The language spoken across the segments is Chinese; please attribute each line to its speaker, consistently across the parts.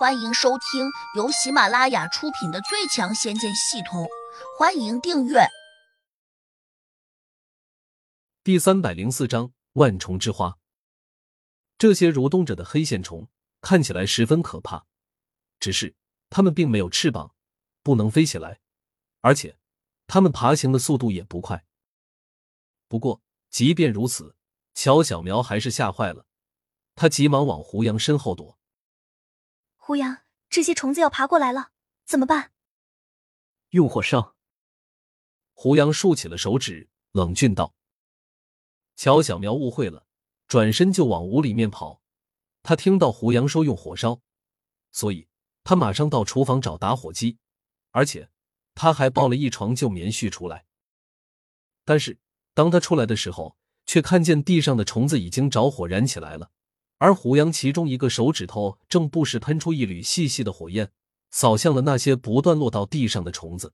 Speaker 1: 欢迎收听由喜马拉雅出品的《最强仙剑系统》，欢迎订阅。
Speaker 2: 第三百零四章万虫之花。这些蠕动着的黑线虫看起来十分可怕，只是它们并没有翅膀，不能飞起来，而且它们爬行的速度也不快。不过，即便如此，乔小苗还是吓坏了，他急忙往胡杨身后躲。
Speaker 3: 胡杨，这些虫子要爬过来了，怎么办？
Speaker 4: 用火烧。
Speaker 2: 胡杨竖起了手指，冷峻道：“乔小苗误会了，转身就往屋里面跑。他听到胡杨说用火烧，所以他马上到厨房找打火机，而且他还抱了一床旧棉絮出来。但是当他出来的时候，却看见地上的虫子已经着火燃起来了。”而胡杨其中一个手指头正不时喷出一缕细细的火焰，扫向了那些不断落到地上的虫子。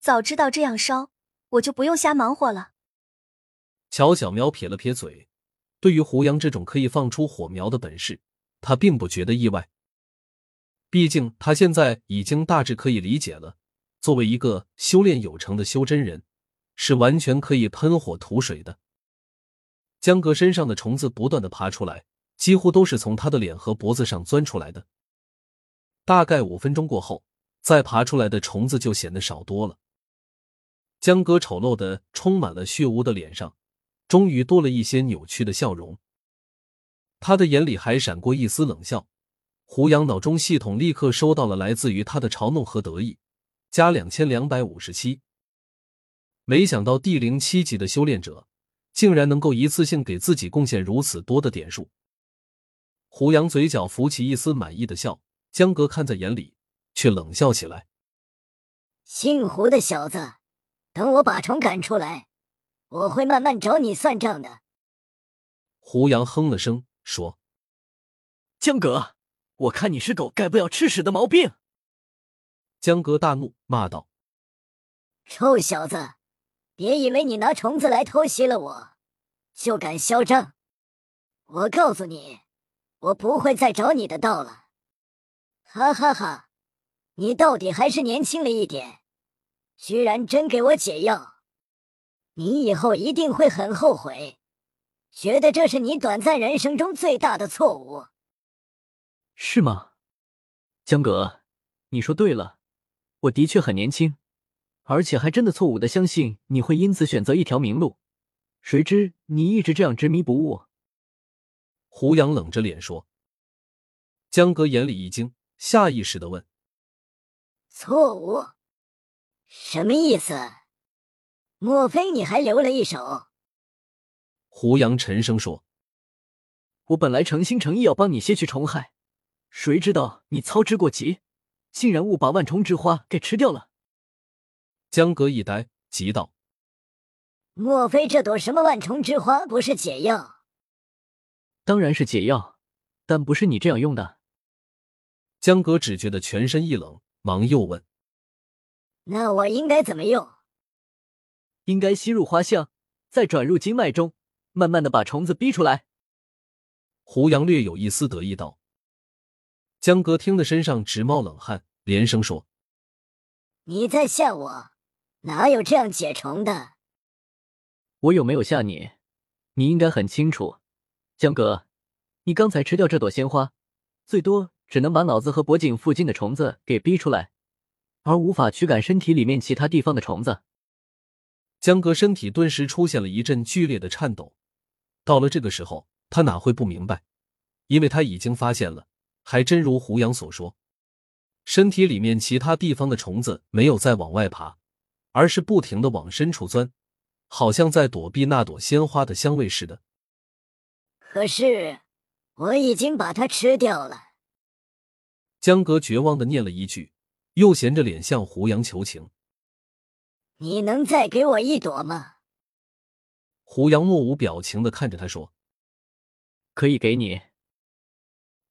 Speaker 3: 早知道这样烧，我就不用瞎忙活了。
Speaker 2: 乔小喵撇了撇嘴，对于胡杨这种可以放出火苗的本事，他并不觉得意外。毕竟他现在已经大致可以理解了，作为一个修炼有成的修真人，是完全可以喷火吐水的。江哥身上的虫子不断的爬出来，几乎都是从他的脸和脖子上钻出来的。大概五分钟过后，再爬出来的虫子就显得少多了。江哥丑陋的、充满了血污的脸上，终于多了一些扭曲的笑容。他的眼里还闪过一丝冷笑。胡杨脑中系统立刻收到了来自于他的嘲弄和得意，加两千两百五十七。没想到第零七级的修炼者。竟然能够一次性给自己贡献如此多的点数，胡杨嘴角浮起一丝满意的笑，江格看在眼里，却冷笑起来：“
Speaker 5: 姓胡的小子，等我把虫赶出来，我会慢慢找你算账的。”
Speaker 2: 胡杨哼了声说：“
Speaker 4: 江格，我看你是狗改不了吃屎的毛病。”
Speaker 2: 江格大怒，骂道：“
Speaker 5: 臭小子！”别以为你拿虫子来偷袭了我，就敢嚣张！我告诉你，我不会再找你的道了。哈哈哈！你到底还是年轻了一点，居然真给我解药！你以后一定会很后悔，觉得这是你短暂人生中最大的错误。
Speaker 4: 是吗，江哥？你说对了，我的确很年轻。而且还真的错误的相信你会因此选择一条明路，谁知你一直这样执迷不悟。
Speaker 2: 胡杨冷着脸说。江哥眼里一惊，下意识的问：“
Speaker 5: 错误？什么意思？莫非你还留了一手？”
Speaker 2: 胡杨沉声说：“
Speaker 4: 我本来诚心诚意要帮你卸去虫害，谁知道你操之过急，竟然误把万虫之花给吃掉了。”
Speaker 2: 江哥一呆，急道：“
Speaker 5: 莫非这朵什么万虫之花不是解药？”“
Speaker 4: 当然是解药，但不是你这样用的。”
Speaker 2: 江哥只觉得全身一冷，忙又问：“
Speaker 5: 那我应该怎么用？”“
Speaker 4: 应该吸入花香，再转入经脉中，慢慢的把虫子逼出来。”
Speaker 2: 胡杨略有一丝得意道。江哥听得身上直冒冷汗，连声说：“
Speaker 5: 你在吓我！”哪有这样解虫的？
Speaker 4: 我有没有吓你？你应该很清楚，江哥，你刚才吃掉这朵鲜花，最多只能把脑子和脖颈附近的虫子给逼出来，而无法驱赶身体里面其他地方的虫子。
Speaker 2: 江哥身体顿时出现了一阵剧烈的颤抖。到了这个时候，他哪会不明白？因为他已经发现了，还真如胡杨所说，身体里面其他地方的虫子没有再往外爬。而是不停的往深处钻，好像在躲避那朵鲜花的香味似的。
Speaker 5: 可是我已经把它吃掉了。
Speaker 2: 江哥绝望的念了一句，又闲着脸向胡杨求情：“
Speaker 5: 你能再给我一朵吗？”
Speaker 2: 胡杨目无表情的看着他说：“
Speaker 4: 可以给你。”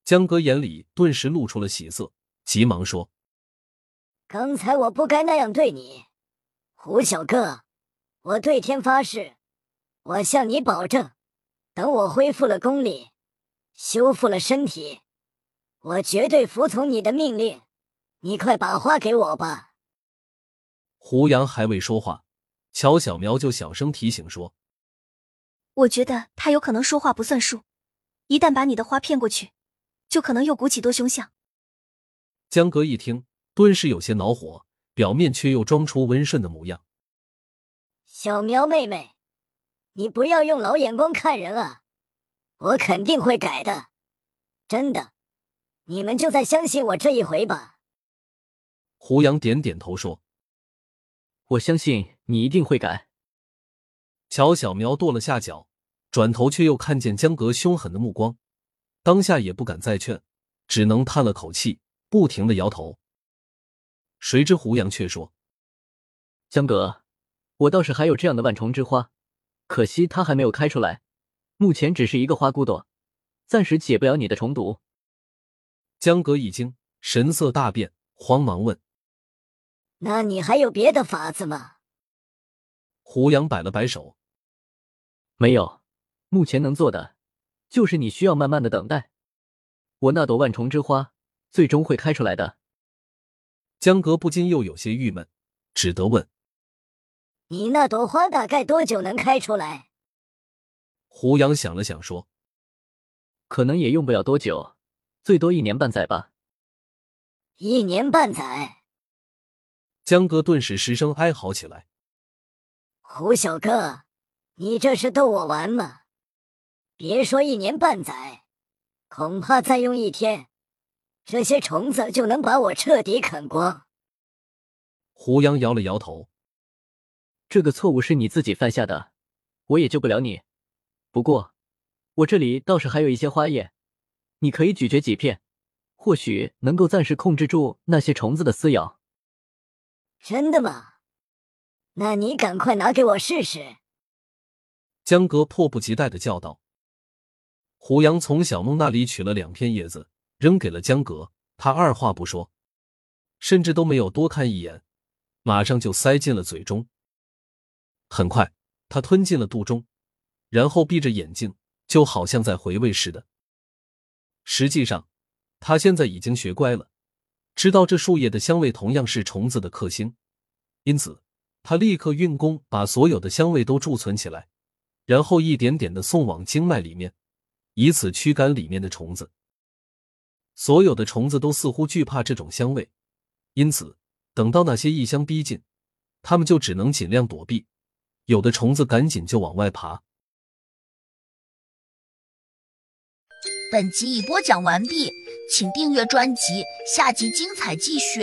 Speaker 2: 江哥眼里顿时露出了喜色，急忙说：“
Speaker 5: 刚才我不该那样对你。”胡小哥，我对天发誓，我向你保证，等我恢复了功力，修复了身体，我绝对服从你的命令。你快把花给我吧。
Speaker 2: 胡杨还未说话，乔小苗就小声提醒说：“
Speaker 3: 我觉得他有可能说话不算数，一旦把你的花骗过去，就可能又鼓起多凶相。”
Speaker 2: 江哥一听，顿时有些恼火，表面却又装出温顺的模样：“
Speaker 5: 小苗妹妹，你不要用老眼光看人啊，我肯定会改的，真的，你们就再相信我这一回吧。”
Speaker 2: 胡杨点点头说：“
Speaker 4: 我相信你一定会改。”
Speaker 2: 乔小苗跺了下脚，转头却又看见江格凶狠的目光，当下也不敢再劝，只能叹了口气，不停的摇头。谁知胡杨却说：“
Speaker 4: 江阁，我倒是还有这样的万重之花，可惜它还没有开出来，目前只是一个花骨朵，暂时解不了你的虫毒。”
Speaker 2: 江格一惊，神色大变，慌忙问。
Speaker 5: 那你还有别的法子吗？
Speaker 2: 胡杨摆了摆手，
Speaker 4: 没有。目前能做的，就是你需要慢慢的等待。我那朵万重之花，最终会开出来的。
Speaker 2: 江格不禁又有些郁闷，只得问：“
Speaker 5: 你那朵花大概多久能开出来？”
Speaker 2: 胡杨想了想说：“
Speaker 4: 可能也用不了多久，最多一年半载吧。”
Speaker 5: 一年半载。
Speaker 2: 江哥顿时失声哀嚎起来：“
Speaker 5: 胡小哥，你这是逗我玩吗？别说一年半载，恐怕再用一天，这些虫子就能把我彻底啃光。”
Speaker 2: 胡杨摇了摇头：“
Speaker 4: 这个错误是你自己犯下的，我也救不了你。不过，我这里倒是还有一些花叶，你可以咀嚼几片，或许能够暂时控制住那些虫子的撕咬。”
Speaker 5: 真的吗？那你赶快拿给我试试！
Speaker 2: 江哥迫不及待的叫道。胡杨从小梦那里取了两片叶子，扔给了江格，他二话不说，甚至都没有多看一眼，马上就塞进了嘴中。很快，他吞进了肚中，然后闭着眼睛，就好像在回味似的。实际上，他现在已经学乖了。知道这树叶的香味同样是虫子的克星，因此他立刻运功把所有的香味都贮存起来，然后一点点的送往经脉里面，以此驱赶里面的虫子。所有的虫子都似乎惧怕这种香味，因此等到那些异香逼近，它们就只能尽量躲避，有的虫子赶紧就往外爬。
Speaker 1: 本集已播讲完毕。请订阅专辑，下集精彩继续。